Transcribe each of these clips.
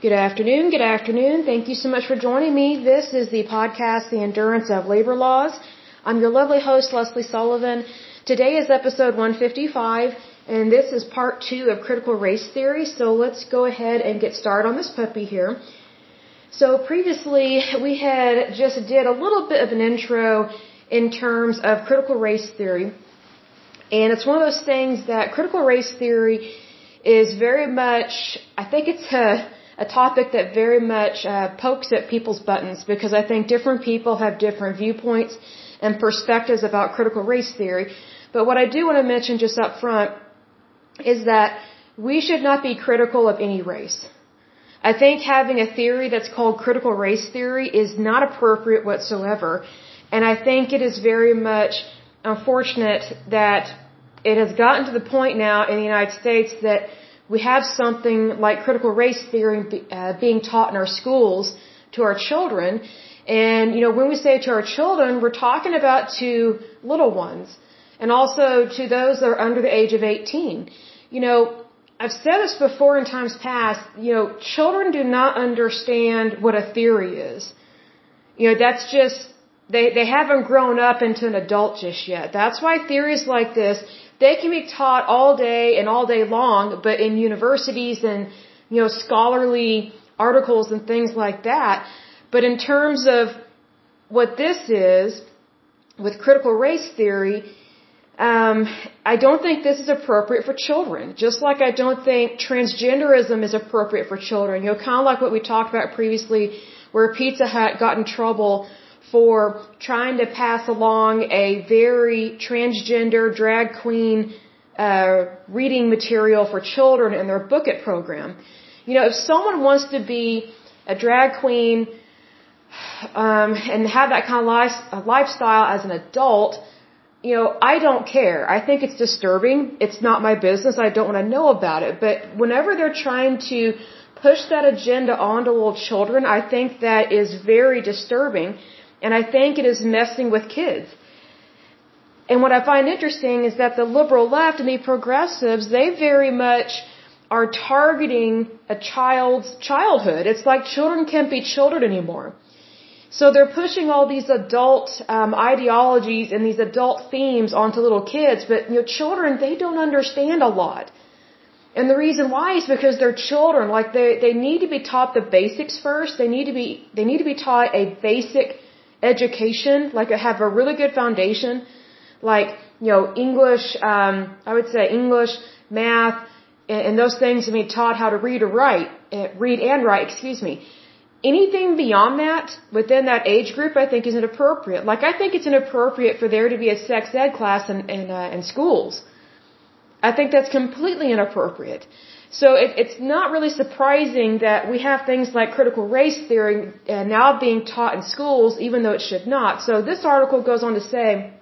Good afternoon. Good afternoon. Thank you so much for joining me. This is the podcast, The Endurance of Labor Laws. I'm your lovely host, Lesley Sullivan. Today is episode 155, and this is part two of critical race theory. So let's go ahead and get started on this puppy here. So previously, we had just did a little bit of an intro in terms of critical race theory. And it's one of those things that critical race theory is very much, I think it's a, a topic that very much uh, pokes at people's buttons because I think different people have different viewpoints and perspectives about critical race theory. But what I do want to mention just up front is that we should not be critical of any race. I think having a theory that's called critical race theory is not appropriate whatsoever. And I think it is very much unfortunate that it has gotten to the point now in the United States that we have something like critical race theory uh, being taught in our schools to our children. And, you know, when we say to our children, we're talking about to little ones and also to those that are under the age of 18. You know, I've said this before in times past, you know, children do not understand what a theory is. You know, that's just, they, they haven't grown up into an adult just yet. That's why theories like this, they can be taught all day and all day long, but in universities and, you know, scholarly articles and things like that. But in terms of what this is, with critical race theory, um, I don't think this is appropriate for children. Just like I don't think transgenderism is appropriate for children. You know, kind of like what we talked about previously, where Pizza Hut got in trouble for trying to pass along a very transgender drag queen uh, reading material for children in their Book It program. You know, if someone wants to be a drag queen um, and have that kind of life, lifestyle as an adult, you know, I don't care. I think it's disturbing. It's not my business. I don't want to know about it. But whenever they're trying to push that agenda onto little children, I think that is very disturbing and I think it is messing with kids. And what I find interesting is that the liberal left and the progressives, they very much are targeting a child's childhood. It's like children can't be children anymore. So they're pushing all these adult um, ideologies and these adult themes onto little kids, but you know, children they don't understand a lot. And the reason why is because they're children. Like they they need to be taught the basics first. They need to be they need to be taught a basic education, like have a really good foundation, like, you know, English, um, I would say English, math, and, and those things to be taught how to read or write, uh, read and write, excuse me. Anything beyond that, within that age group, I think is inappropriate. Like, I think it's inappropriate for there to be a sex ed class in, in, uh, in schools. I think that's completely inappropriate. So it, it's not really surprising that we have things like critical race theory uh, now being taught in schools, even though it should not. So this article goes on to say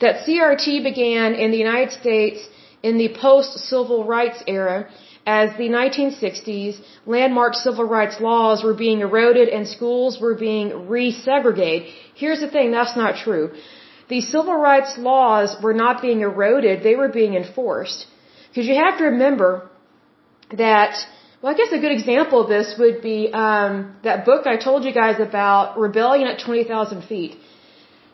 that CRT began in the United States in the post-civil rights era as the 1960s landmark civil rights laws were being eroded and schools were being resegregated. Here's the thing, that's not true. The civil rights laws were not being eroded, they were being enforced. Because you have to remember that well, I guess a good example of this would be um, that book I told you guys about, Rebellion at 20,000 Feet.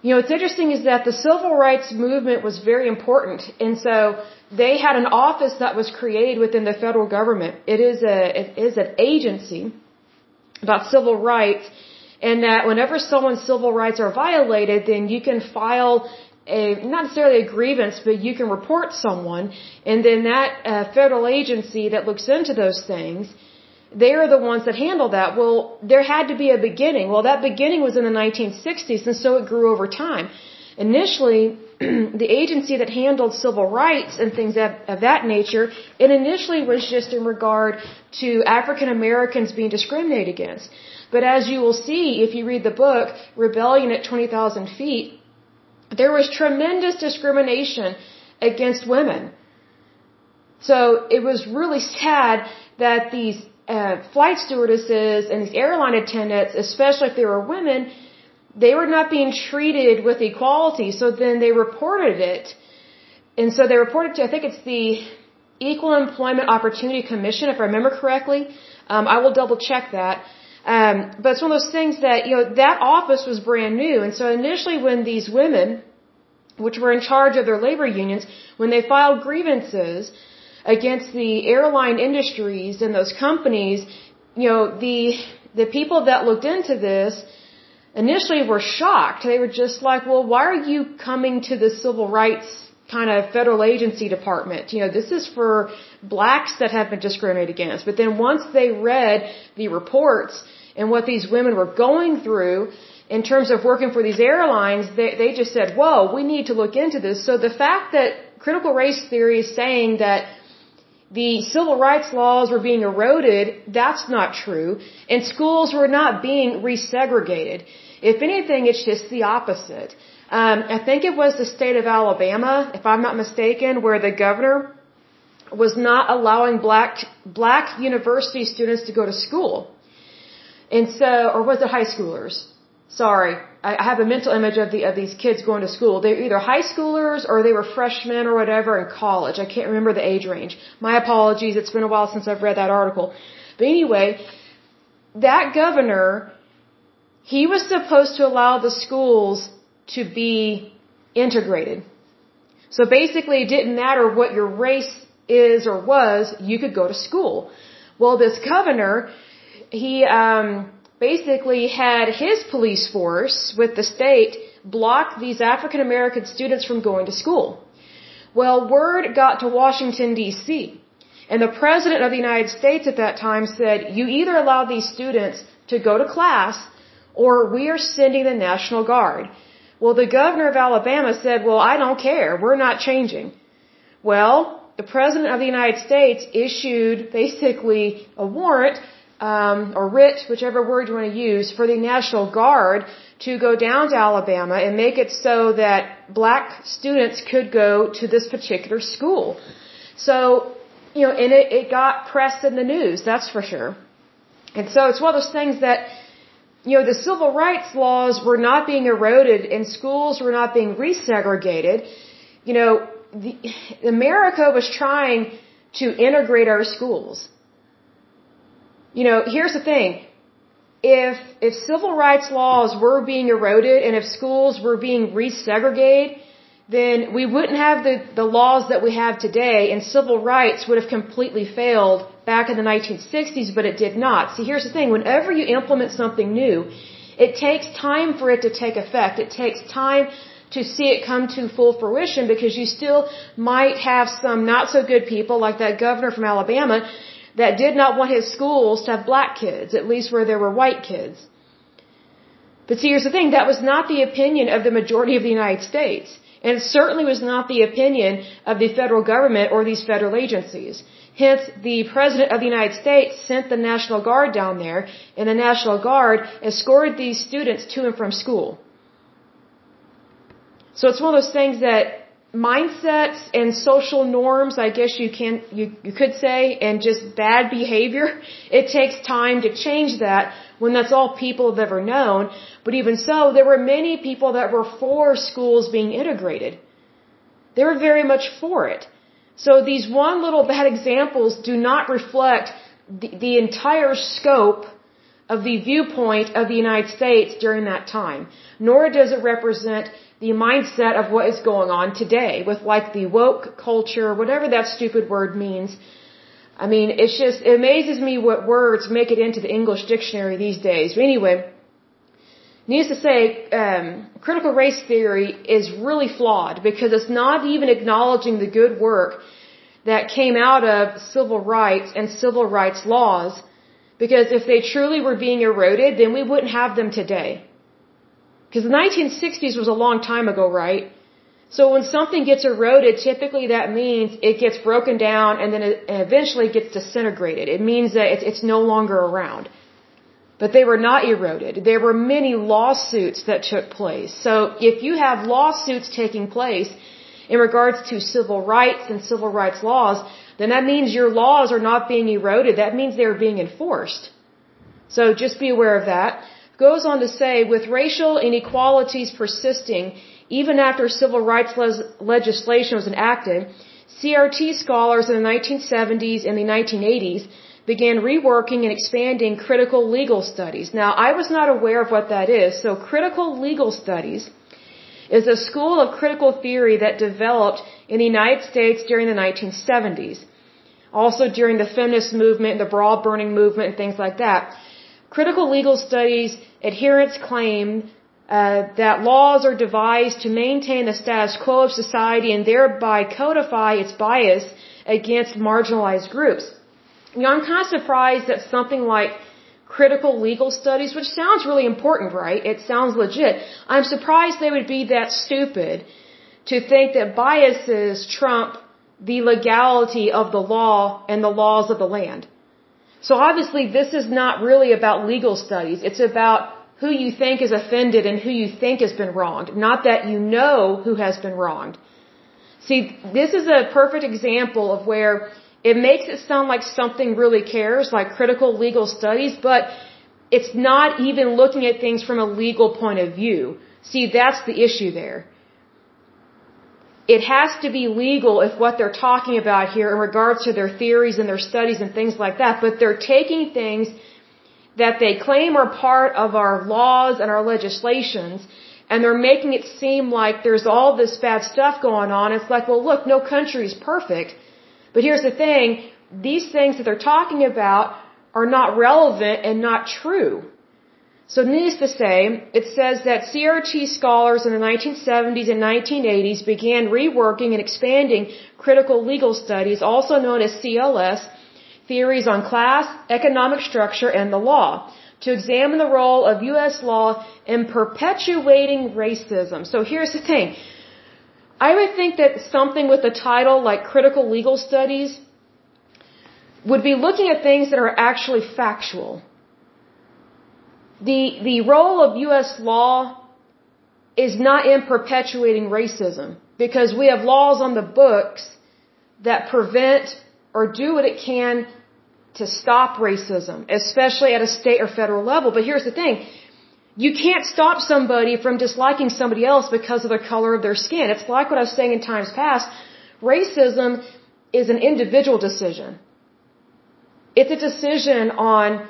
You know, what's interesting is that the civil rights movement was very important, and so they had an office that was created within the federal government. It is a it is an agency about civil rights, and that whenever someone's civil rights are violated, then you can file a not necessarily a grievance, but you can report someone, and then that uh, federal agency that looks into those things, they are the ones that handle that. Well, there had to be a beginning. Well, that beginning was in the 1960s, and so it grew over time. Initially, the agency that handled civil rights and things of, of that nature, it initially was just in regard to African Americans being discriminated against. But as you will see if you read the book, Rebellion at 20,000 Feet, there was tremendous discrimination against women. So it was really sad that these uh, flight stewardesses and these airline attendants, especially if they were women, they were not being treated with equality. So then they reported it. And so they reported to, I think it's the, Equal Employment Opportunity Commission, if I remember correctly. Um, I will double check that. Um, but it's one of those things that, you know, that office was brand new. And so initially when these women, which were in charge of their labor unions, when they filed grievances against the airline industries and those companies, you know, the, the people that looked into this initially were shocked. They were just like, well, why are you coming to the civil rights kind of federal agency department? You know, this is for blacks that have been discriminated against. But then once they read the reports and what these women were going through in terms of working for these airlines, they, they just said, whoa, we need to look into this. So the fact that critical race theory is saying that the civil rights laws were being eroded, that's not true. And schools were not being resegregated. If anything, it's just the opposite. Um, I think it was the state of Alabama, if I'm not mistaken, where the governor was not allowing black black university students to go to school. And so, or was it high schoolers? Sorry, I have a mental image of the of these kids going to school. They're either high schoolers or they were freshmen or whatever in college. I can't remember the age range. My apologies. It's been a while since I've read that article. But anyway, that governor, he was supposed to allow the schools to be integrated. So basically, it didn't matter what your race is or was, you could go to school. Well, this governor, he um, basically had his police force with the state block these African American students from going to school. Well, word got to Washington, D.C., and the President of the United States at that time said, You either allow these students to go to class or we are sending the National Guard. Well, the governor of Alabama said, Well, I don't care. We're not changing. Well, the President of the United States issued basically a warrant um, or writ, whichever word you want to use, for the National Guard to go down to Alabama and make it so that black students could go to this particular school. So, you know, and it, it got press in the news, that's for sure. And so it's one of those things that, you know, the civil rights laws were not being eroded and schools were not being resegregated. You know, the, America was trying to integrate our schools you know, here's the thing. If, if civil rights laws were being eroded and if schools were being resegregated, then we wouldn't have the, the laws that we have today and civil rights would have completely failed back in the 1960s, but it did not. See, here's the thing. Whenever you implement something new, it takes time for it to take effect. It takes time to see it come to full fruition because you still might have some not so good people like that governor from Alabama that did not want his schools to have black kids, at least where there were white kids. But see, here's the thing, that was not the opinion of the majority of the United States. And certainly was not the opinion of the federal government or these federal agencies. Hence, the President of the United States sent the National Guard down there, and the National Guard escorted these students to and from school. So it's one of those things that mindsets and social norms, I guess you can you, you could say, and just bad behavior, it takes time to change that when that's all people have ever known. But even so, there were many people that were for schools being integrated. They were very much for it. So these one little bad examples do not reflect the, the entire scope of the viewpoint of the United States during that time, nor does it represent the mindset of what is going on today with like the woke culture, whatever that stupid word means. I mean, it's just, it amazes me what words make it into the English dictionary these days. But anyway, needless to say, um, critical race theory is really flawed because it's not even acknowledging the good work that came out of civil rights and civil rights laws. Because if they truly were being eroded, then we wouldn't have them today. Because the 1960s was a long time ago, right? So when something gets eroded, typically that means it gets broken down and then it eventually gets disintegrated. It means that it's, it's no longer around. But they were not eroded. There were many lawsuits that took place. So if you have lawsuits taking place in regards to civil rights and civil rights laws, then that means your laws are not being eroded. That means they're being enforced. So just be aware of that goes on to say, with racial inequalities persisting even after civil rights legislation was enacted, CRT scholars in the 1970s and the 1980s began reworking and expanding critical legal studies. Now, I was not aware of what that is. So, critical legal studies is a school of critical theory that developed in the United States during the 1970s. Also during the feminist movement, the bra burning movement, and things like that. Critical legal studies adherents claim uh, that laws are devised to maintain the status quo of society and thereby codify its bias against marginalized groups. You know, I'm kind of surprised that something like critical legal studies, which sounds really important, right? It sounds legit. I'm surprised they would be that stupid to think that biases trump the legality of the law and the laws of the land. So obviously this is not really about legal studies. It's about who you think is offended and who you think has been wronged, not that you know who has been wronged. See, this is a perfect example of where it makes it sound like something really cares, like critical legal studies, but it's not even looking at things from a legal point of view. See, that's the issue there. It has to be legal if what they're talking about here in regards to their theories and their studies and things like that, but they're taking things that they claim are part of our laws and our legislations and they're making it seem like there's all this bad stuff going on. It's like, well, look, no country is perfect. But here's the thing, these things that they're talking about are not relevant and not true. So needless to say, it says that CRT scholars in the 1970s and 1980s began reworking and expanding critical legal studies, also known as CLS, theories on class, economic structure, and the law, to examine the role of U.S. law in perpetuating racism. So here's the thing. I would think that something with a title like critical legal studies would be looking at things that are actually factual. The, the role of U.S. law is not in perpetuating racism because we have laws on the books that prevent or do what it can to stop racism, especially at a state or federal level. But here's the thing. You can't stop somebody from disliking somebody else because of the color of their skin. It's like what I was saying in times past. Racism is an individual decision. It's a decision on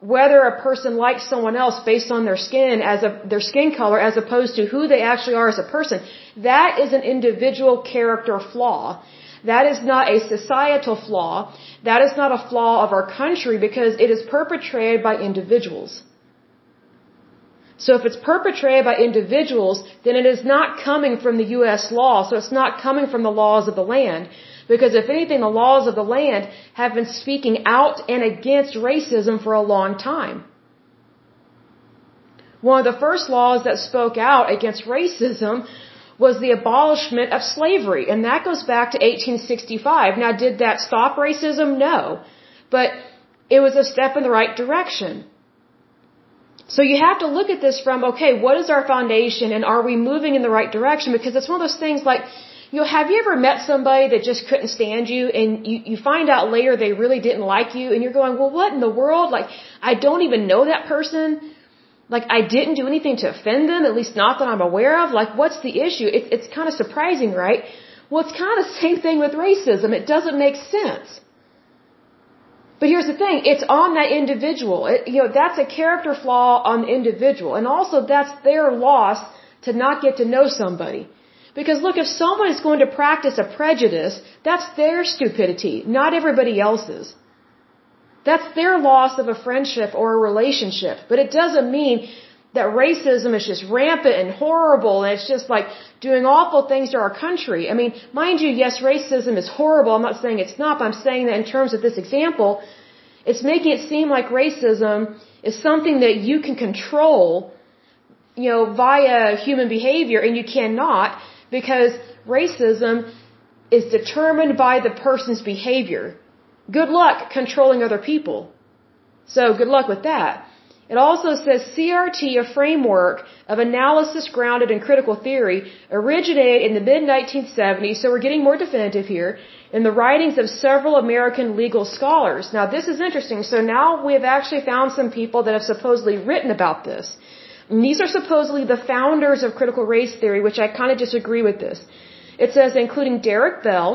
whether a person likes someone else based on their skin as a, their skin color as opposed to who they actually are as a person. That is an individual character flaw. That is not a societal flaw. That is not a flaw of our country because it is perpetrated by individuals. So if it's perpetrated by individuals, then it is not coming from the U.S. law, so it's not coming from the laws of the land. Because if anything, the laws of the land have been speaking out and against racism for a long time. One of the first laws that spoke out against racism was the abolishment of slavery, and that goes back to 1865. Now, did that stop racism? No. But it was a step in the right direction. So you have to look at this from, okay, what is our foundation and are we moving in the right direction? Because it's one of those things like, you know, have you ever met somebody that just couldn't stand you and you, you find out later they really didn't like you and you're going, well, what in the world? Like, I don't even know that person. Like, I didn't do anything to offend them, at least not that I'm aware of. Like, what's the issue? It, it's kind of surprising, right? Well, it's kind of the same thing with racism. It doesn't make sense. But here's the thing, it's on that individual. It, you know, that's a character flaw on the individual. And also that's their loss to not get to know somebody. Because look, if someone is going to practice a prejudice, that's their stupidity, not everybody else's. That's their loss of a friendship or a relationship. But it doesn't mean that racism is just rampant and horrible and it's just like doing awful things to our country. I mean, mind you, yes, racism is horrible. I'm not saying it's not, but I'm saying that in terms of this example, it's making it seem like racism is something that you can control, you know, via human behavior and you cannot because racism is determined by the person's behavior. Good luck controlling other people. So good luck with that. It also says CRT, a framework of analysis grounded in critical theory, originated in the mid 1970s, so we're getting more definitive here, in the writings of several American legal scholars. Now, this is interesting. So now we have actually found some people that have supposedly written about this. And these are supposedly the founders of critical race theory, which I kind of disagree with this. It says, including Derek Bell,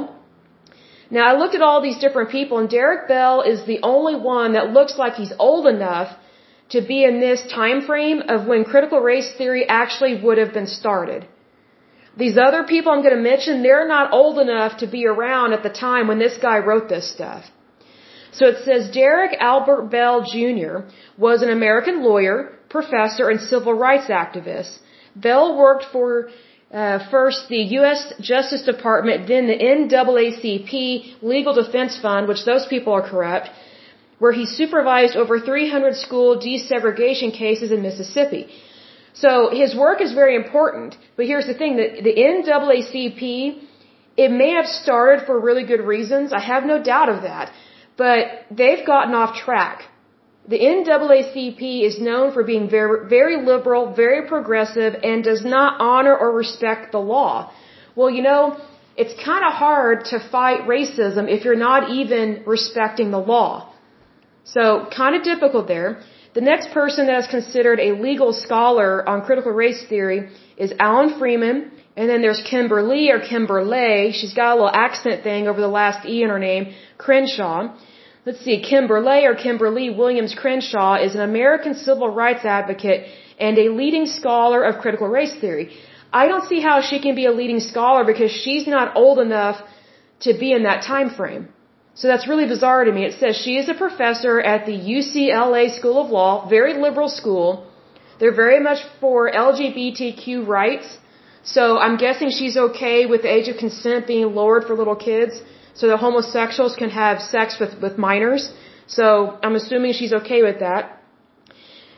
Now I looked at all these different people and Derek Bell is the only one that looks like he's old enough to be in this time frame of when critical race theory actually would have been started. These other people I'm going to mention, they're not old enough to be around at the time when this guy wrote this stuff. So it says Derek Albert Bell Jr. was an American lawyer, professor, and civil rights activist. Bell worked for uh, first the U.S. Justice Department, then the NAACP Legal Defense Fund, which those people are corrupt, where he supervised over 300 school desegregation cases in Mississippi. So his work is very important, but here's the thing, the, the NAACP, it may have started for really good reasons, I have no doubt of that, but they've gotten off track. The NAACP is known for being very, very liberal, very progressive, and does not honor or respect the law. Well, you know, it's kind of hard to fight racism if you're not even respecting the law. So, kind of difficult there. The next person that is considered a legal scholar on critical race theory is Alan Freeman, and then there's Kimberly or Kimberlé. She's got a little accent thing over the last E in her name, Crenshaw. Let's see, Kimberly or Kimberlé Williams Crenshaw is an American civil rights advocate and a leading scholar of critical race theory. I don't see how she can be a leading scholar because she's not old enough to be in that time frame. So that's really bizarre to me. It says she is a professor at the UCLA School of Law, very liberal school. They're very much for LGBTQ rights. So I'm guessing she's okay with the age of consent being lowered for little kids so that homosexuals can have sex with, with minors. So I'm assuming she's okay with that.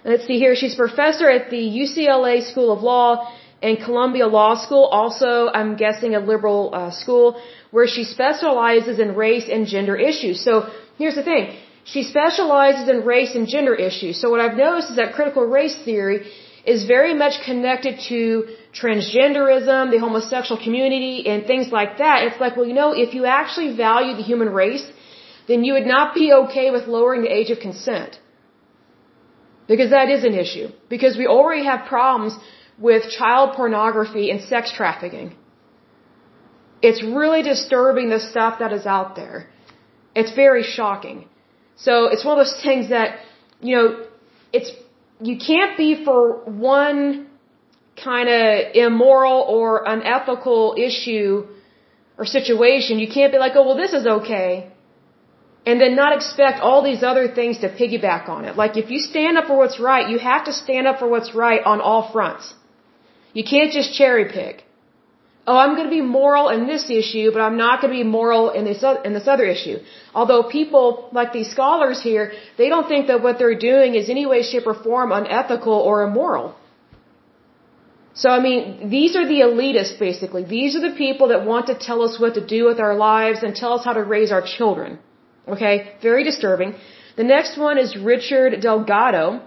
Let's see here. She's professor at the UCLA School of Law and Columbia Law School, also I'm guessing a liberal uh, school, where she specializes in race and gender issues. So here's the thing. She specializes in race and gender issues. So what I've noticed is that critical race theory is very much connected to transgenderism, the homosexual community, and things like that. It's like, well, you know, if you actually value the human race, then you would not be okay with lowering the age of consent. Because that is an issue. Because we already have problems with child pornography and sex trafficking. It's really disturbing the stuff that is out there. It's very shocking. So it's one of those things that, you know, it's you can't be for one kind of immoral or unethical issue or situation. You can't be like, oh, well, this is okay. And then not expect all these other things to piggyback on it. Like if you stand up for what's right, you have to stand up for what's right on all fronts. You can't just cherry pick. Oh, I'm going to be moral in this issue, but I'm not going to be moral in this in this other issue. Although people like these scholars here, they don't think that what they're doing is any way, shape, or form unethical or immoral. So I mean, these are the elitists basically. These are the people that want to tell us what to do with our lives and tell us how to raise our children. Okay, very disturbing. The next one is Richard Delgado.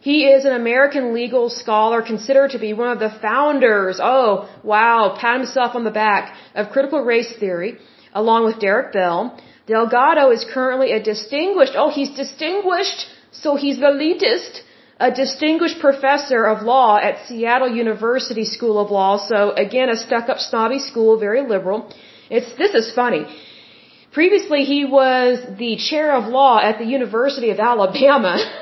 He is an American legal scholar considered to be one of the founders, oh, wow, pat himself on the back, of critical race theory, along with Derek Bell. Delgado is currently a distinguished, oh, he's distinguished, so he's the elitist, a distinguished professor of law at Seattle University School of Law. So again, a stuck-up snobby school, very liberal. It's, this is funny. Previously, he was the chair of law at the University of Alabama.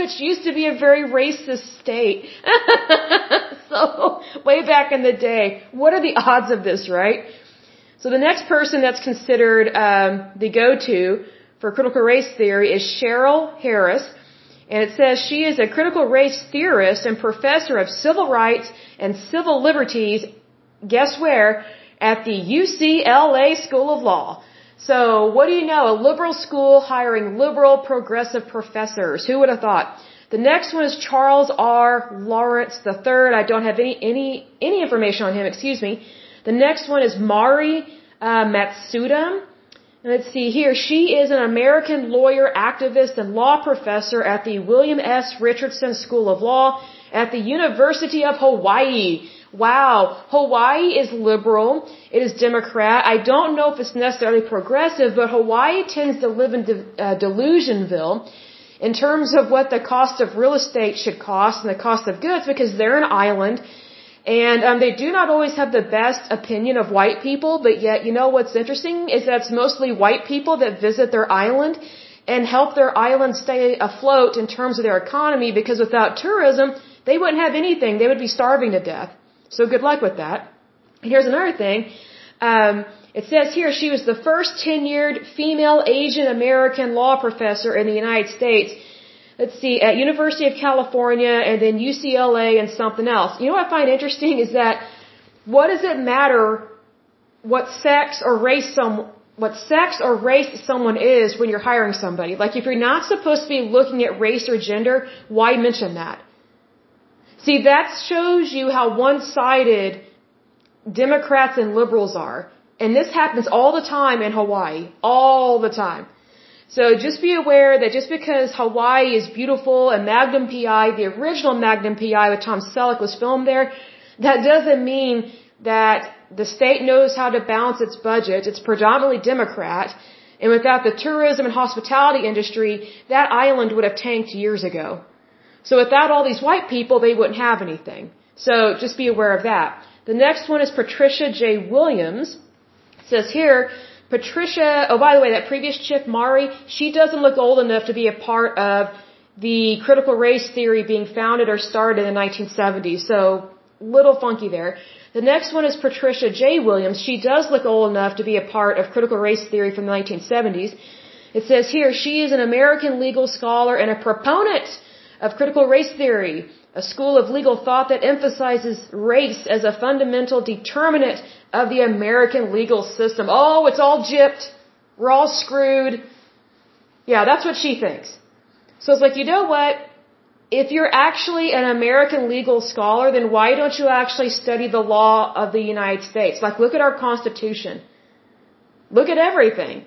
which used to be a very racist state. so, way back in the day, what are the odds of this, right? So the next person that's considered um, the go-to for critical race theory is Cheryl Harris. And it says she is a critical race theorist and professor of civil rights and civil liberties, guess where? At the UCLA School of Law. So, what do you know? A liberal school hiring liberal progressive professors. Who would have thought? The next one is Charles R. Lawrence III. I don't have any, any, any information on him, excuse me. The next one is Mari uh, Matsuda. Let's see here. She is an American lawyer, activist, and law professor at the William S. Richardson School of Law at the University of Hawaii. Wow, Hawaii is liberal. It is Democrat. I don't know if it's necessarily progressive, but Hawaii tends to live in de uh, Delusionville in terms of what the cost of real estate should cost and the cost of goods because they're an island. And um, they do not always have the best opinion of white people, but yet, you know what's interesting is that it's mostly white people that visit their island and help their island stay afloat in terms of their economy because without tourism, they wouldn't have anything. They would be starving to death. So good luck with that. And here's another thing. Um, it says here she was the first tenured female Asian American law professor in the United States let's see, at University of California and then UCLA and something else. You know what I find interesting is that what does it matter what sex or race some what sex or race someone is when you're hiring somebody? Like if you're not supposed to be looking at race or gender, why mention that? See, that shows you how one-sided Democrats and liberals are. And this happens all the time in Hawaii. All the time. So just be aware that just because Hawaii is beautiful and Magnum PI, the original Magnum PI with Tom Selleck was filmed there, that doesn't mean that the state knows how to balance its budget. It's predominantly Democrat. And without the tourism and hospitality industry, that island would have tanked years ago. So without all these white people, they wouldn't have anything. So just be aware of that. The next one is Patricia J. Williams. It says here, Patricia, oh, by the way, that previous chick, Mari, she doesn't look old enough to be a part of the critical race theory being founded or started in the 1970s. So, little funky there. The next one is Patricia J. Williams. She does look old enough to be a part of critical race theory from the 1970s. It says here, she is an American legal scholar and a proponent of critical race theory a school of legal thought that emphasizes race as a fundamental determinant of the American legal system. Oh, it's all gypped. We're all screwed. Yeah, that's what she thinks. So it's like, you know what? If you're actually an American legal scholar, then why don't you actually study the law of the United States? Like, look at our Constitution. Look at everything.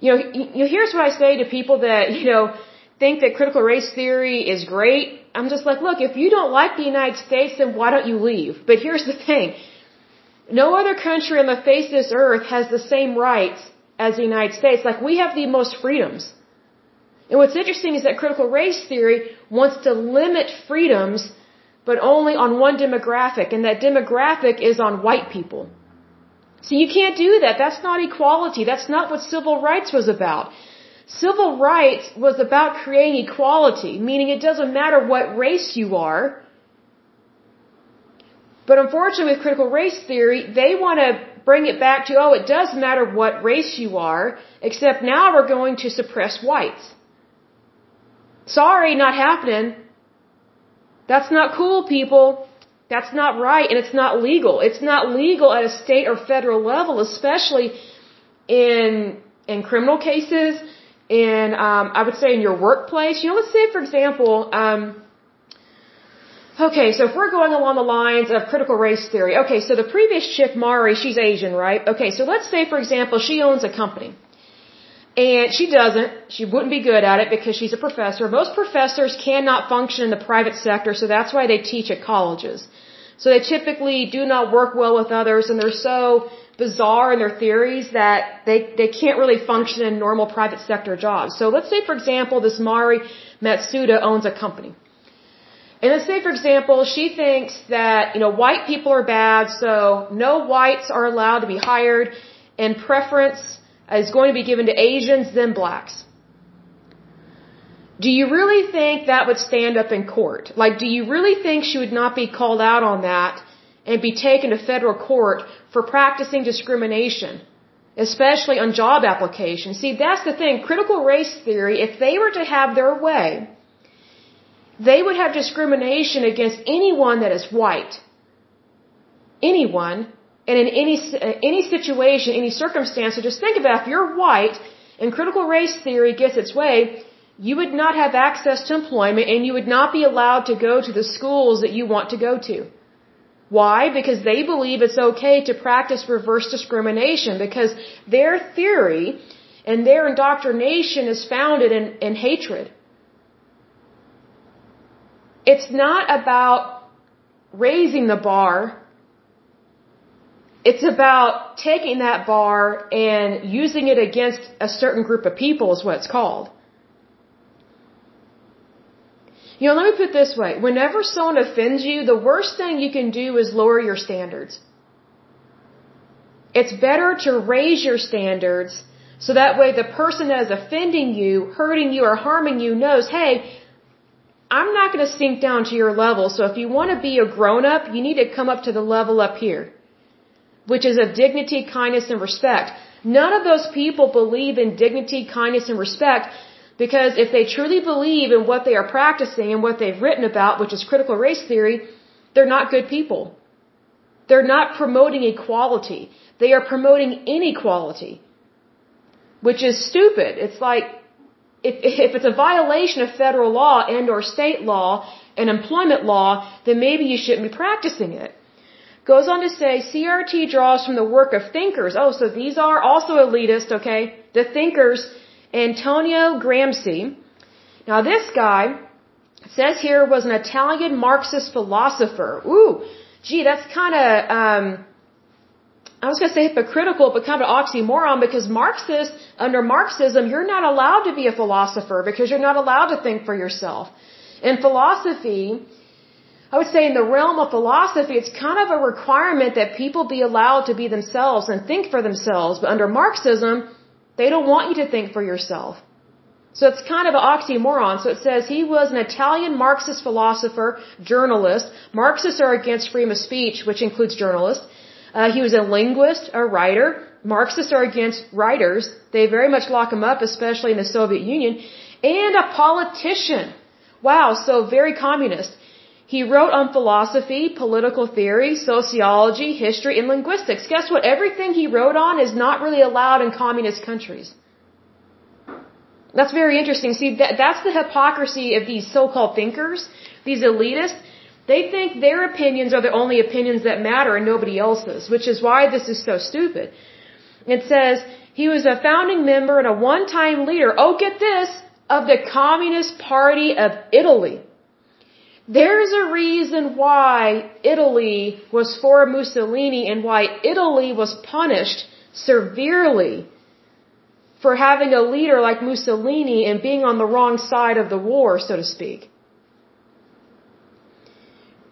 You know, you, here's what I say to people that, you know, think that critical race theory is great. I'm just like, look, if you don't like the United States, then why don't you leave? But here's the thing. No other country on the face of this earth has the same rights as the United States. Like, we have the most freedoms. And what's interesting is that critical race theory wants to limit freedoms, but only on one demographic, and that demographic is on white people. So you can't do that. That's not equality. That's not what civil rights was about. Civil rights was about creating equality, meaning it doesn't matter what race you are. But unfortunately, with critical race theory, they want to bring it back to, oh, it does matter what race you are, except now we're going to suppress whites. Sorry, not happening. That's not cool, people. That's not right, and it's not legal. It's not legal at a state or federal level, especially in in criminal cases in um, I would say in your workplace. You know, let's say for example, um, okay, so if we're going along the lines of critical race theory, okay, so the previous chick Mari, she's Asian, right? Okay, so let's say for example she owns a company. And she doesn't. She wouldn't be good at it because she's a professor. Most professors cannot function in the private sector, so that's why they teach at colleges. So they typically do not work well with others and they're so bizarre in their theories that they, they can't really function in normal private sector jobs. So let's say, for example, this Mari Matsuda owns a company. And let's say, for example, she thinks that, you know, white people are bad, so no whites are allowed to be hired, and preference is going to be given to Asians, then blacks. Do you really think that would stand up in court? Like, do you really think she would not be called out on that and be taken to federal court for practicing discrimination, especially on job applications. See, that's the thing. Critical race theory, if they were to have their way, they would have discrimination against anyone that is white. Anyone, and in any, uh, any situation, any circumstance. So just think about if you're white and critical race theory gets its way, you would not have access to employment and you would not be allowed to go to the schools that you want to go to. Why? Because they believe it's okay to practice reverse discrimination because their theory and their indoctrination is founded in, in hatred. It's not about raising the bar. It's about taking that bar and using it against a certain group of people is what it's called. You know, let me put it this way. Whenever someone offends you, the worst thing you can do is lower your standards. It's better to raise your standards so that way the person that is offending you, hurting you, or harming you knows, hey, I'm not going to sink down to your level. So if you want to be a grown up, you need to come up to the level up here, which is of dignity, kindness, and respect. None of those people believe in dignity, kindness, and respect because if they truly believe in what they are practicing and what they've written about, which is critical race theory, they're not good people. They're not promoting equality. They are promoting inequality, which is stupid. It's like, if, if it's a violation of federal law and or state law and employment law, then maybe you shouldn't be practicing it. Goes on to say, CRT draws from the work of thinkers. Oh, so these are also elitist, okay? The thinkers Antonio Gramsci. Now this guy says here was an Italian Marxist philosopher. Ooh, gee, that's kind of, um, I was going to say hypocritical, but kind of an oxymoron because Marxist, under Marxism, you're not allowed to be a philosopher because you're not allowed to think for yourself. In philosophy, I would say in the realm of philosophy, it's kind of a requirement that people be allowed to be themselves and think for themselves. But under Marxism, they don't want you to think for yourself. So it's kind of an oxymoron. So it says he was an Italian Marxist philosopher, journalist. Marxists are against freedom of speech, which includes journalists. Uh, he was a linguist, a writer. Marxists are against writers. They very much lock him up, especially in the Soviet Union. And a politician. Wow, so very communist. He wrote on philosophy, political theory, sociology, history, and linguistics. Guess what? Everything he wrote on is not really allowed in communist countries. That's very interesting. See, that, that's the hypocrisy of these so-called thinkers, these elitists. They think their opinions are the only opinions that matter and nobody else's, which is why this is so stupid. It says, he was a founding member and a one-time leader, oh get this, of the Communist Party of Italy. There's a reason why Italy was for Mussolini and why Italy was punished severely for having a leader like Mussolini and being on the wrong side of the war, so to speak.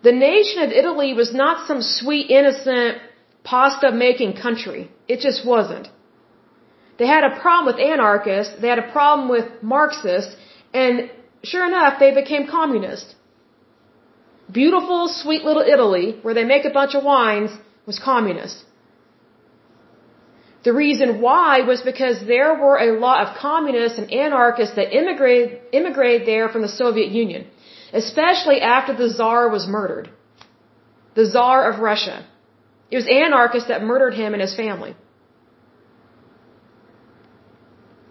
The nation of Italy was not some sweet, innocent, pasta making country. It just wasn't. They had a problem with anarchists, they had a problem with Marxists, and sure enough, they became communist beautiful, sweet little Italy, where they make a bunch of wines, was communist. The reason why was because there were a lot of communists and anarchists that immigrated, immigrated there from the Soviet Union, especially after the Tsar was murdered. The Tsar of Russia. It was anarchists that murdered him and his family.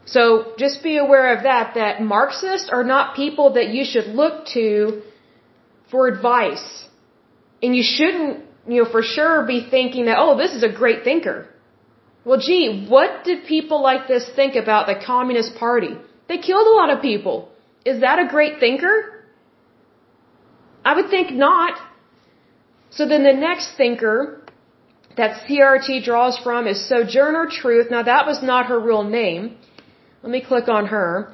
So just be aware of that, that Marxists are not people that you should look to for advice. And you shouldn't, you know, for sure be thinking that, oh, this is a great thinker. Well, gee, what did people like this think about the Communist Party? They killed a lot of people. Is that a great thinker? I would think not. So then the next thinker that CRT draws from is Sojourner Truth. Now that was not her real name. Let me click on her.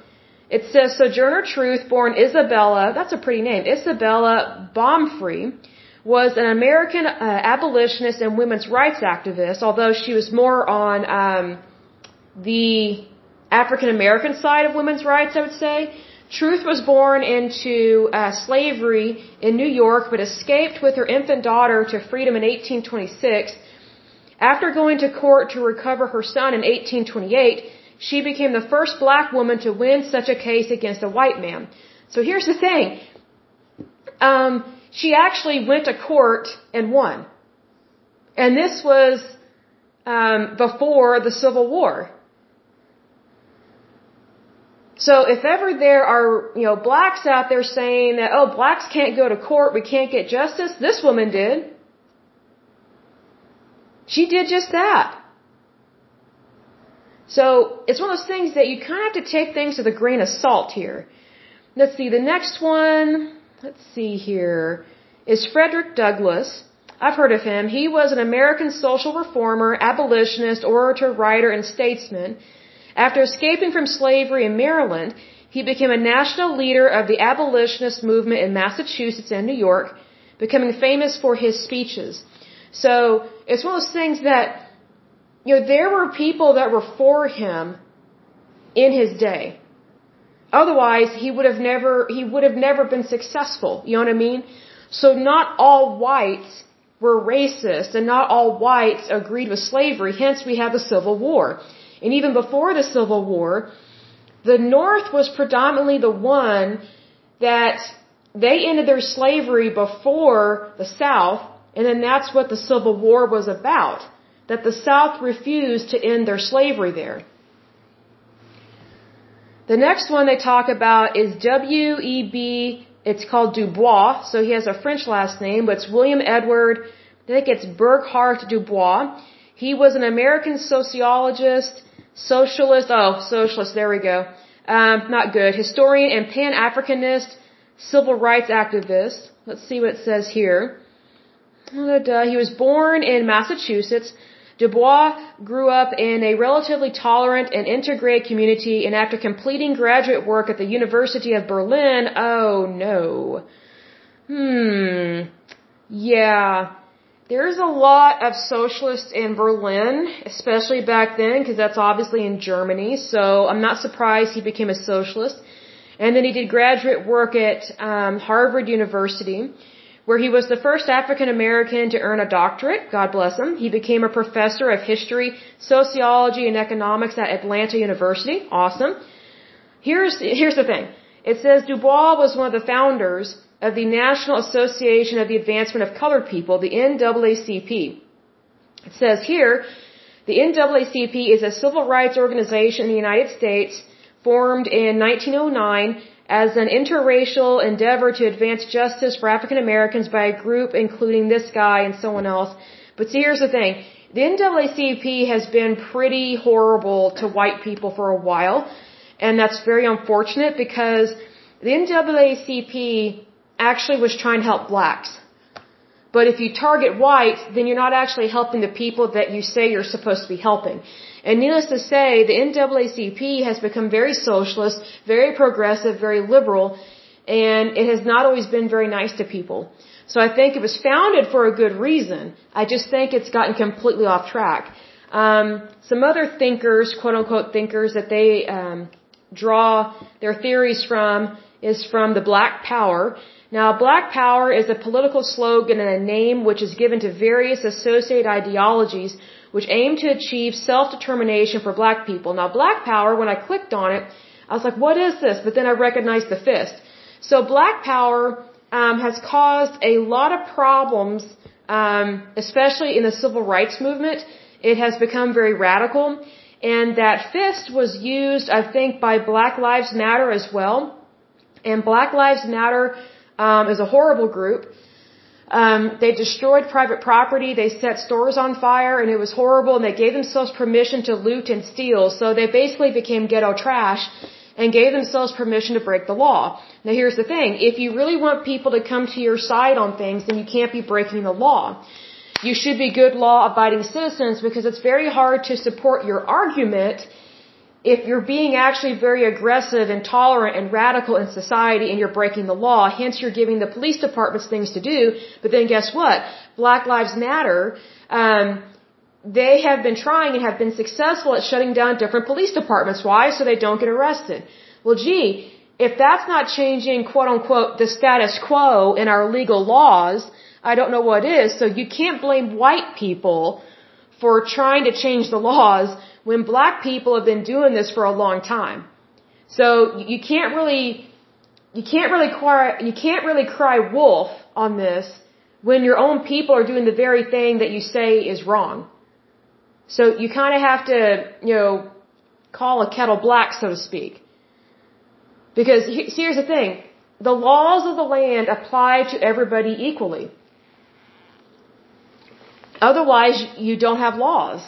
It says Sojourner Truth, born Isabella, that's a pretty name, Isabella Baumfree, was an American uh, abolitionist and women's rights activist, although she was more on um, the African American side of women's rights, I would say. Truth was born into uh, slavery in New York, but escaped with her infant daughter to freedom in 1826. After going to court to recover her son in 1828, she became the first black woman to win such a case against a white man. So here's the thing. Um, she actually went to court and won. And this was um, before the Civil War. So if ever there are, you know, blacks out there saying that, oh, blacks can't go to court, we can't get justice, this woman did. She did just that. So it's one of those things that you kind of have to take things with a grain of salt here. Let's see, the next one, let's see here, is Frederick Douglass. I've heard of him. He was an American social reformer, abolitionist, orator, writer, and statesman. After escaping from slavery in Maryland, he became a national leader of the abolitionist movement in Massachusetts and New York, becoming famous for his speeches. So it's one of those things that, you know, there were people that were for him in his day. Otherwise, he would have never, he would have never been successful. You know what I mean? So not all whites were racist and not all whites agreed with slavery. Hence we have the Civil War. And even before the Civil War, the North was predominantly the one that they ended their slavery before the South, and then that's what the Civil War was about. That the South refused to end their slavery there. The next one they talk about is W.E.B. It's called Du Bois, so he has a French last name, but it's William Edward, I think it's Burghardt Du Bois. He was an American sociologist, socialist, oh, socialist, there we go. Um, not good. Historian and Pan-Africanist, civil rights activist. Let's see what it says here. He was born in Massachusetts. Du Bois grew up in a relatively tolerant and integrated community, and after completing graduate work at the University of Berlin, oh no. Hmm. Yeah. There's a lot of socialists in Berlin, especially back then, because that's obviously in Germany, so I'm not surprised he became a socialist. And then he did graduate work at um, Harvard University where he was the first African American to earn a doctorate. God bless him. He became a professor of history, sociology, and economics at Atlanta University. Awesome. Here's, here's the thing. It says Du Bois was one of the founders of the National Association of the Advancement of Colored People, the NAACP. It says here, the NAACP is a civil rights organization in the United States formed in 1909 as an interracial endeavor to advance justice for African Americans by a group including this guy and someone else. But see, here's the thing. The NAACP has been pretty horrible to white people for a while, and that's very unfortunate because the NAACP actually was trying to help blacks. But if you target whites, then you're not actually helping the people that you say you're supposed to be helping. And needless to say, the NAACP has become very socialist, very progressive, very liberal, and it has not always been very nice to people. So I think it was founded for a good reason. I just think it's gotten completely off track. Um, some other thinkers, quote unquote thinkers, that they um, draw their theories from is from the Black Power. Now, Black Power is a political slogan and a name which is given to various associated ideologies which aim to achieve self-determination for black people. Now, black power, when I clicked on it, I was like, what is this? But then I recognized the fist. So black power um, has caused a lot of problems, um, especially in the civil rights movement. It has become very radical. And that fist was used, I think, by Black Lives Matter as well. And Black Lives Matter um, is a horrible group. Um, they destroyed private property. They set stores on fire, and it was horrible. And they gave themselves permission to loot and steal. So they basically became ghetto trash and gave themselves permission to break the law. Now here's the thing. If you really want people to come to your side on things, then you can't be breaking the law. You should be good law abiding citizens because it's very hard to support your argument if you're being actually very aggressive and tolerant and radical in society and you're breaking the law, hence you're giving the police departments things to do, but then guess what? Black Lives Matter, um, they have been trying and have been successful at shutting down different police departments. Why? So they don't get arrested. Well, gee, if that's not changing quote unquote the status quo in our legal laws, I don't know what is. So you can't blame white people for trying to change the laws when black people have been doing this for a long time. So you can't really, you can't really cry, you can't really cry wolf on this when your own people are doing the very thing that you say is wrong. So you kind of have to, you know, call a kettle black, so to speak. Because here's the thing. The laws of the land apply to everybody equally. Otherwise, you don't have laws.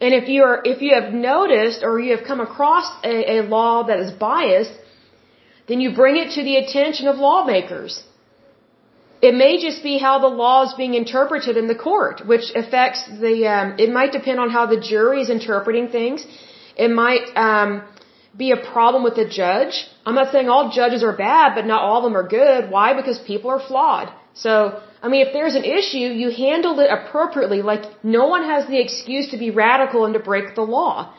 And if you are, if you have noticed or you have come across a, a law that is biased, then you bring it to the attention of lawmakers. It may just be how the law is being interpreted in the court, which affects the. Um, it might depend on how the jury is interpreting things. It might um, be a problem with the judge. I'm not saying all judges are bad, but not all of them are good. Why? Because people are flawed. So, I mean, if there's an issue, you handle it appropriately. Like, no one has the excuse to be radical and to break the law.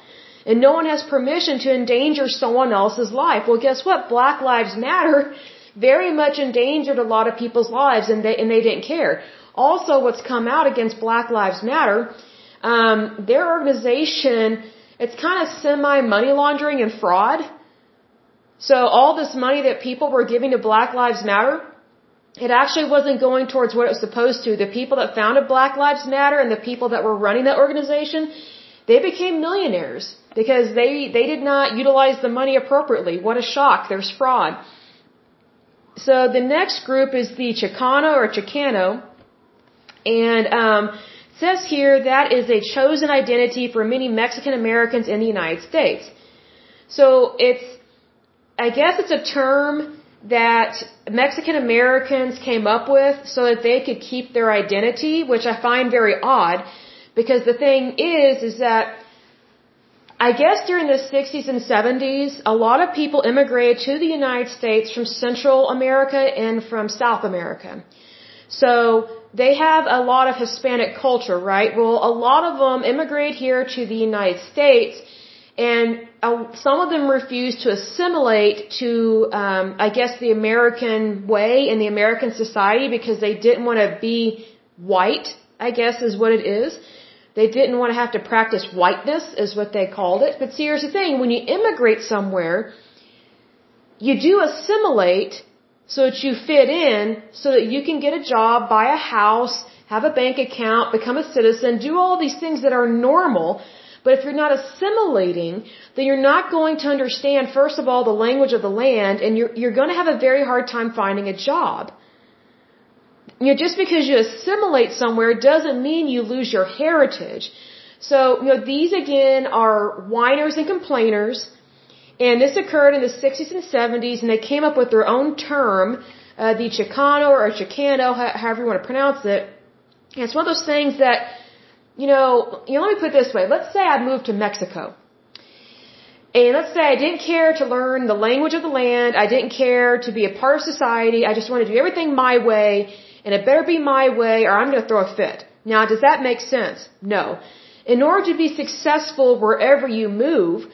And no one has permission to endanger someone else's life. Well, guess what? Black Lives Matter very much endangered a lot of people's lives and they, and they didn't care. Also, what's come out against Black Lives Matter, um, their organization, it's kind of semi money laundering and fraud. So all this money that people were giving to Black Lives Matter, it actually wasn't going towards what it was supposed to. The people that founded Black Lives Matter and the people that were running that organization, they became millionaires because they, they did not utilize the money appropriately. What a shock. There's fraud. So the next group is the Chicano or Chicano. And um, says here that is a chosen identity for many Mexican Americans in the United States. So it's, I guess it's a term that Mexican Americans came up with so that they could keep their identity, which I find very odd because the thing is, is that I guess during the 60s and 70s, a lot of people immigrated to the United States from Central America and from South America. So they have a lot of Hispanic culture, right? Well, a lot of them immigrate here to the United States and some of them refuse to assimilate to, um, I guess, the American way and the American society because they didn't want to be white, I guess is what it is. They didn't want to have to practice whiteness, is what they called it. But see, here's the thing when you immigrate somewhere, you do assimilate so that you fit in, so that you can get a job, buy a house, have a bank account, become a citizen, do all these things that are normal. But if you're not assimilating, then you're not going to understand, first of all, the language of the land, and you're, you're going to have a very hard time finding a job. You know, just because you assimilate somewhere doesn't mean you lose your heritage. So, you know, these again are whiners and complainers. And this occurred in the 60s and 70s, and they came up with their own term, uh, the Chicano or Chicano, however you want to pronounce it. And it's one of those things that, you know, you know, let me put it this way. Let's say I moved to Mexico. And let's say I didn't care to learn the language of the land. I didn't care to be a part of society. I just wanted to do everything my way and it better be my way or I'm going to throw a fit. Now, does that make sense? No. In order to be successful wherever you move,